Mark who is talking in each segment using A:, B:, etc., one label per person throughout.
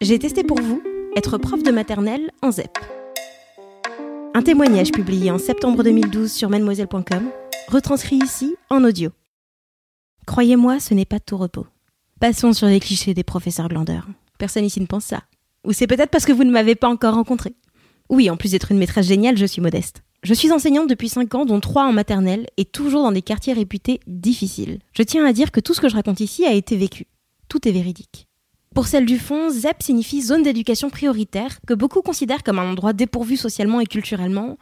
A: J'ai testé pour vous être prof de maternelle en ZEP. Un témoignage publié en septembre 2012 sur mademoiselle.com, retranscrit ici en audio. Croyez-moi, ce n'est pas tout repos. Passons sur les clichés des professeurs glandeurs. Personne ici ne pense ça. Ou c'est peut-être parce que vous ne m'avez pas encore rencontré. Oui, en plus d'être une maîtresse géniale, je suis modeste. Je suis enseignante depuis 5 ans, dont 3 en maternelle, et toujours dans des quartiers réputés difficiles. Je tiens à dire que tout ce que je raconte ici a été vécu. Tout est véridique. Pour celle du fond, ZEP signifie zone d'éducation prioritaire, que beaucoup considèrent comme un endroit dépourvu socialement et culturellement,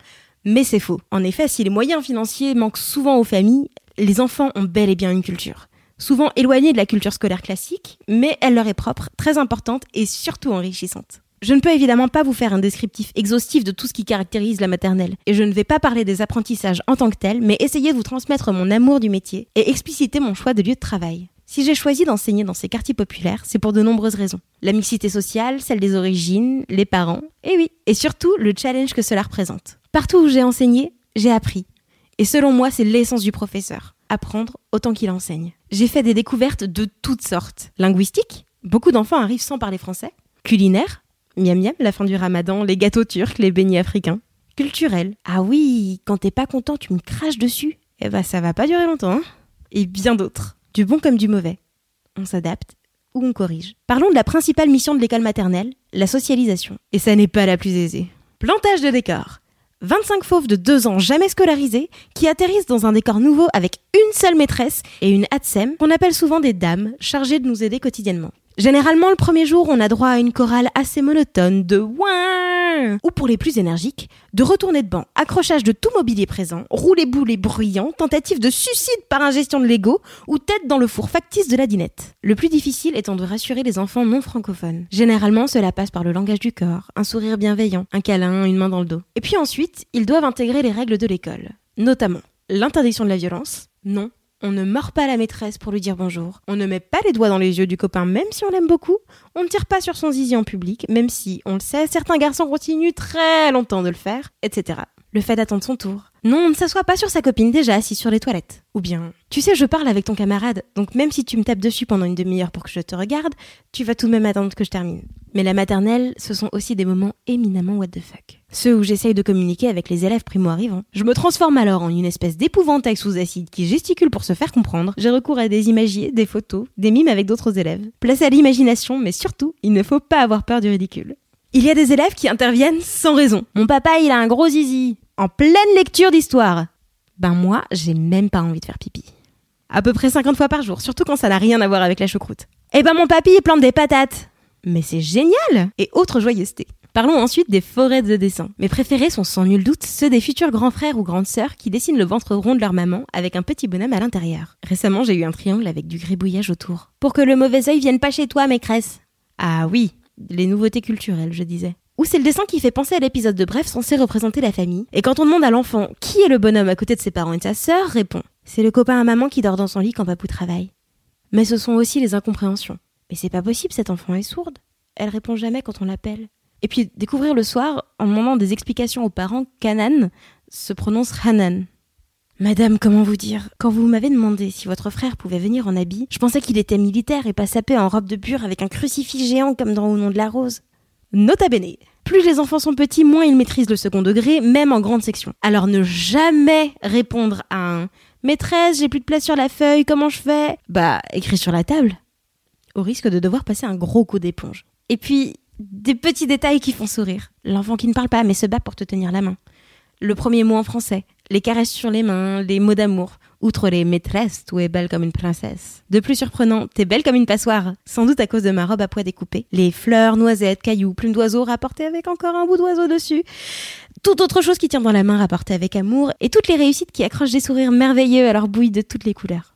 A: mais c'est faux. En effet, si les moyens financiers manquent souvent aux familles, les enfants ont bel et bien une culture. Souvent éloignée de la culture scolaire classique, mais elle leur est propre, très importante et surtout enrichissante. Je ne peux évidemment pas vous faire un descriptif exhaustif de tout ce qui caractérise la maternelle, et je ne vais pas parler des apprentissages en tant que tels, mais essayer de vous transmettre mon amour du métier et expliciter mon choix de lieu de travail. Si j'ai choisi d'enseigner dans ces quartiers populaires, c'est pour de nombreuses raisons. La mixité sociale, celle des origines, les parents, et oui, et surtout le challenge que cela représente. Partout où j'ai enseigné, j'ai appris. Et selon moi, c'est l'essence du professeur. Apprendre autant qu'il enseigne. J'ai fait des découvertes de toutes sortes. Linguistique, beaucoup d'enfants arrivent sans parler français. Culinaire, miam miam, la fin du ramadan, les gâteaux turcs, les beignets africains. Culturel, ah oui, quand t'es pas content, tu me craches dessus. Eh ben ça va pas durer longtemps, hein Et bien d'autres. Du bon comme du mauvais. On s'adapte ou on corrige. Parlons de la principale mission de l'école maternelle, la socialisation. Et ça n'est pas la plus aisée. Plantage de décor. 25 fauves de 2 ans jamais scolarisés qui atterrissent dans un décor nouveau avec une seule maîtresse et une HATSEM qu'on appelle souvent des dames chargées de nous aider quotidiennement. Généralement, le premier jour, on a droit à une chorale assez monotone de ouin ou pour les plus énergiques, de retourner de banc, accrochage de tout mobilier présent, rouler boulet bruyant, tentative de suicide par ingestion de Lego ou tête dans le four factice de la dinette. Le plus difficile étant de rassurer les enfants non francophones. Généralement, cela passe par le langage du corps, un sourire bienveillant, un câlin, une main dans le dos. Et puis ensuite, ils doivent intégrer les règles de l'école, notamment l'interdiction de la violence, non, on ne mord pas la maîtresse pour lui dire bonjour. On ne met pas les doigts dans les yeux du copain même si on l'aime beaucoup. On ne tire pas sur son zizi en public, même si, on le sait, certains garçons continuent très longtemps de le faire, etc. Le fait d'attendre son tour. Non, on ne s'assoit pas sur sa copine déjà assise sur les toilettes. Ou bien, tu sais, je parle avec ton camarade, donc même si tu me tapes dessus pendant une demi-heure pour que je te regarde, tu vas tout de même attendre que je termine. Mais la maternelle, ce sont aussi des moments éminemment what the fuck. Ceux où j'essaye de communiquer avec les élèves primo-arrivants. Je me transforme alors en une espèce d'épouvantail sous acide qui gesticule pour se faire comprendre. J'ai recours à des imagiers, des photos, des mimes avec d'autres élèves. Place à l'imagination, mais surtout, il ne faut pas avoir peur du ridicule. Il y a des élèves qui interviennent sans raison. Mon papa, il a un gros zizi. En pleine lecture d'histoire. Ben moi, j'ai même pas envie de faire pipi. À peu près 50 fois par jour, surtout quand ça n'a rien à voir avec la choucroute. Eh ben mon papy, il plante des patates. Mais c'est génial Et autre joyeuseté. Parlons ensuite des forêts de dessin. Mes préférés sont sans nul doute ceux des futurs grands frères ou grandes sœurs qui dessinent le ventre rond de leur maman avec un petit bonhomme à l'intérieur. Récemment, j'ai eu un triangle avec du gribouillage autour. Pour que le mauvais œil vienne pas chez toi, maîtresse. Ah oui, les nouveautés culturelles, je disais. Ou c'est le dessin qui fait penser à l'épisode de Bref censé représenter la famille. Et quand on demande à l'enfant qui est le bonhomme à côté de ses parents et de sa sœur, répond C'est le copain à maman qui dort dans son lit quand papou travaille. Mais ce sont aussi les incompréhensions. Mais c'est pas possible, cet enfant est sourde. Elle répond jamais quand on l'appelle. Et puis découvrir le soir, en demandant des explications aux parents, qu'Anan se prononce Hanan. Madame, comment vous dire? Quand vous m'avez demandé si votre frère pouvait venir en habit, je pensais qu'il était militaire et pas sapé en robe de bure avec un crucifix géant comme dans Au nom de la rose. Nota bene. Plus les enfants sont petits, moins ils maîtrisent le second degré, même en grande section. Alors ne jamais répondre à un Maîtresse, j'ai plus de place sur la feuille, comment je fais? Bah, écris sur la table. Au risque de devoir passer un gros coup d'éponge. Et puis, des petits détails qui font sourire. L'enfant qui ne parle pas mais se bat pour te tenir la main. Le premier mot en français. Les caresses sur les mains, les mots d'amour. Outre les maîtresses, tout est belle comme une princesse. De plus surprenant, t'es belle comme une passoire. Sans doute à cause de ma robe à pois découpée. Les fleurs, noisettes, cailloux, plumes d'oiseaux rapportées avec encore un bout d'oiseau dessus. toute autre chose qui tient dans la main rapportée avec amour, et toutes les réussites qui accrochent des sourires merveilleux à leur bouille de toutes les couleurs.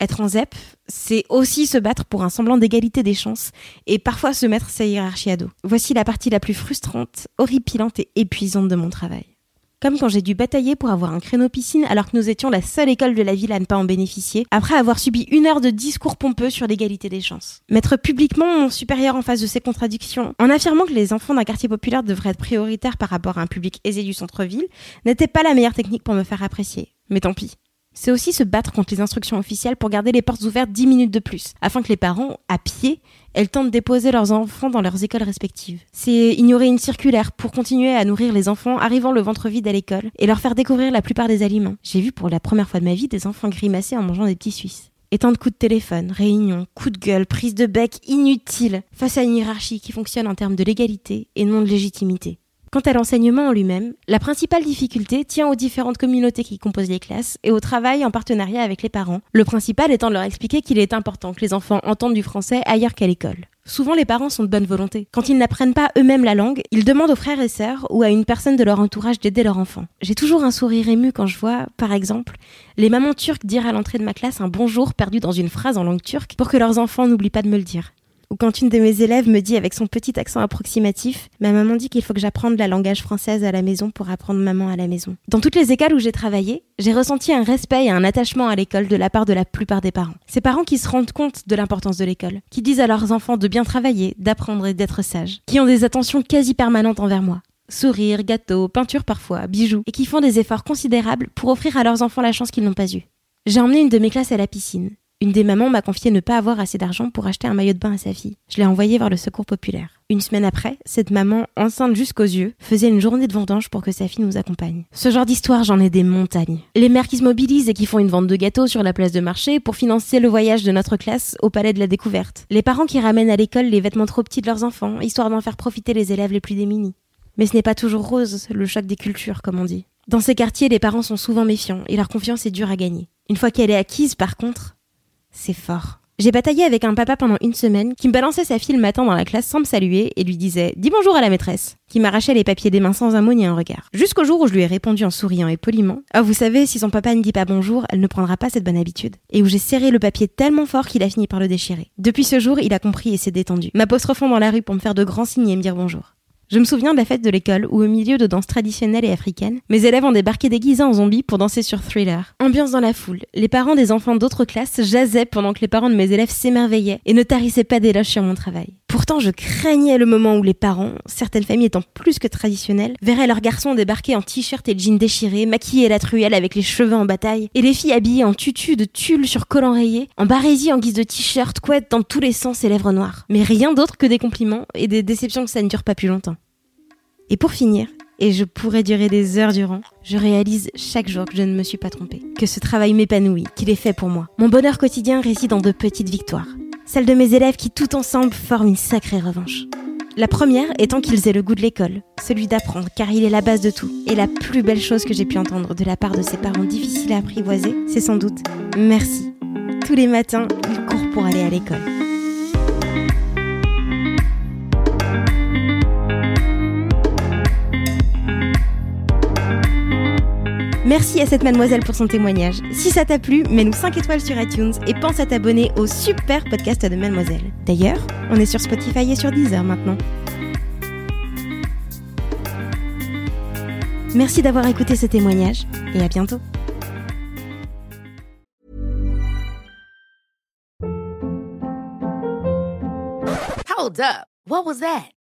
A: Être en ZEP, c'est aussi se battre pour un semblant d'égalité des chances et parfois se mettre sa hiérarchie à dos. Voici la partie la plus frustrante, horripilante et épuisante de mon travail. Comme quand j'ai dû batailler pour avoir un créneau piscine alors que nous étions la seule école de la ville à ne pas en bénéficier, après avoir subi une heure de discours pompeux sur l'égalité des chances. Mettre publiquement mon supérieur en face de ces contradictions, en affirmant que les enfants d'un quartier populaire devraient être prioritaires par rapport à un public aisé du centre-ville, n'était pas la meilleure technique pour me faire apprécier. Mais tant pis. C'est aussi se battre contre les instructions officielles pour garder les portes ouvertes 10 minutes de plus, afin que les parents, à pied, le temps de déposer leurs enfants dans leurs écoles respectives. C'est ignorer une circulaire pour continuer à nourrir les enfants arrivant le ventre vide à l'école et leur faire découvrir la plupart des aliments. J'ai vu pour la première fois de ma vie des enfants grimacer en mangeant des petits Suisses. Et tant de coups de téléphone, réunions, coups de gueule, prise de bec inutiles face à une hiérarchie qui fonctionne en termes de légalité et non de légitimité. Quant à l'enseignement en lui-même, la principale difficulté tient aux différentes communautés qui composent les classes et au travail en partenariat avec les parents, le principal étant de leur expliquer qu'il est important que les enfants entendent du français ailleurs qu'à l'école. Souvent les parents sont de bonne volonté. Quand ils n'apprennent pas eux-mêmes la langue, ils demandent aux frères et sœurs ou à une personne de leur entourage d'aider leur enfant. J'ai toujours un sourire ému quand je vois, par exemple, les mamans turques dire à l'entrée de ma classe un bonjour perdu dans une phrase en langue turque pour que leurs enfants n'oublient pas de me le dire. Ou quand une de mes élèves me dit avec son petit accent approximatif, ma maman dit qu'il faut que j'apprenne la langage française à la maison pour apprendre maman à la maison. Dans toutes les écoles où j'ai travaillé, j'ai ressenti un respect et un attachement à l'école de la part de la plupart des parents. Ces parents qui se rendent compte de l'importance de l'école, qui disent à leurs enfants de bien travailler, d'apprendre et d'être sages, qui ont des attentions quasi permanentes envers moi. Sourires, gâteaux, peinture parfois, bijoux, et qui font des efforts considérables pour offrir à leurs enfants la chance qu'ils n'ont pas eue. J'ai emmené une de mes classes à la piscine. Une des mamans m'a confié ne pas avoir assez d'argent pour acheter un maillot de bain à sa fille. Je l'ai envoyé voir le secours populaire. Une semaine après, cette maman, enceinte jusqu'aux yeux, faisait une journée de vendange pour que sa fille nous accompagne. Ce genre d'histoire, j'en ai des montagnes. Les mères qui se mobilisent et qui font une vente de gâteaux sur la place de marché pour financer le voyage de notre classe au palais de la découverte. Les parents qui ramènent à l'école les vêtements trop petits de leurs enfants, histoire d'en faire profiter les élèves les plus démunis. Mais ce n'est pas toujours rose, le choc des cultures, comme on dit. Dans ces quartiers, les parents sont souvent méfiants et leur confiance est dure à gagner. Une fois qu'elle est acquise, par contre, c'est fort. J'ai bataillé avec un papa pendant une semaine qui me balançait sa fille le matin dans la classe sans me saluer et lui disait Dis bonjour à la maîtresse, qui m'arrachait les papiers des mains sans un mot ni un regard. Jusqu'au jour où je lui ai répondu en souriant et poliment Ah, vous savez, si son papa ne dit pas bonjour, elle ne prendra pas cette bonne habitude. Et où j'ai serré le papier tellement fort qu'il a fini par le déchirer. Depuis ce jour, il a compris et s'est détendu, m'apostrophant dans la rue pour me faire de grands signes et me dire bonjour. Je me souviens de la fête de l'école où, au milieu de danses traditionnelles et africaines, mes élèves ont débarqué déguisés en zombies pour danser sur Thriller. Ambiance dans la foule. Les parents des enfants d'autres classes jasaient pendant que les parents de mes élèves s'émerveillaient et ne tarissaient pas d'éloges sur mon travail. Pourtant, je craignais le moment où les parents, certaines familles étant plus que traditionnelles, verraient leurs garçons débarquer en t-shirt et jeans déchirés, maquillés à la truelle avec les cheveux en bataille, et les filles habillées en tutu de tulle sur col enrayé, en barésie en guise de t-shirt, couette dans tous les sens et lèvres noires. Mais rien d'autre que des compliments et des déceptions que ça ne dure pas plus longtemps. Et pour finir, et je pourrais durer des heures durant, je réalise chaque jour que je ne me suis pas trompée, que ce travail m'épanouit, qu'il est fait pour moi. Mon bonheur quotidien réside dans de petites victoires, celles de mes élèves qui tout ensemble forment une sacrée revanche. La première étant qu'ils aient le goût de l'école, celui d'apprendre, car il est la base de tout. Et la plus belle chose que j'ai pu entendre de la part de ces parents difficiles à apprivoiser, c'est sans doute merci. Tous les matins, ils courent pour aller à l'école. Merci à cette mademoiselle pour son témoignage. Si ça t'a plu, mets-nous 5 étoiles sur iTunes et pense à t'abonner au super podcast de mademoiselle. D'ailleurs, on est sur Spotify et sur Deezer maintenant. Merci d'avoir écouté ce témoignage et à bientôt.
B: Hold up. What was that?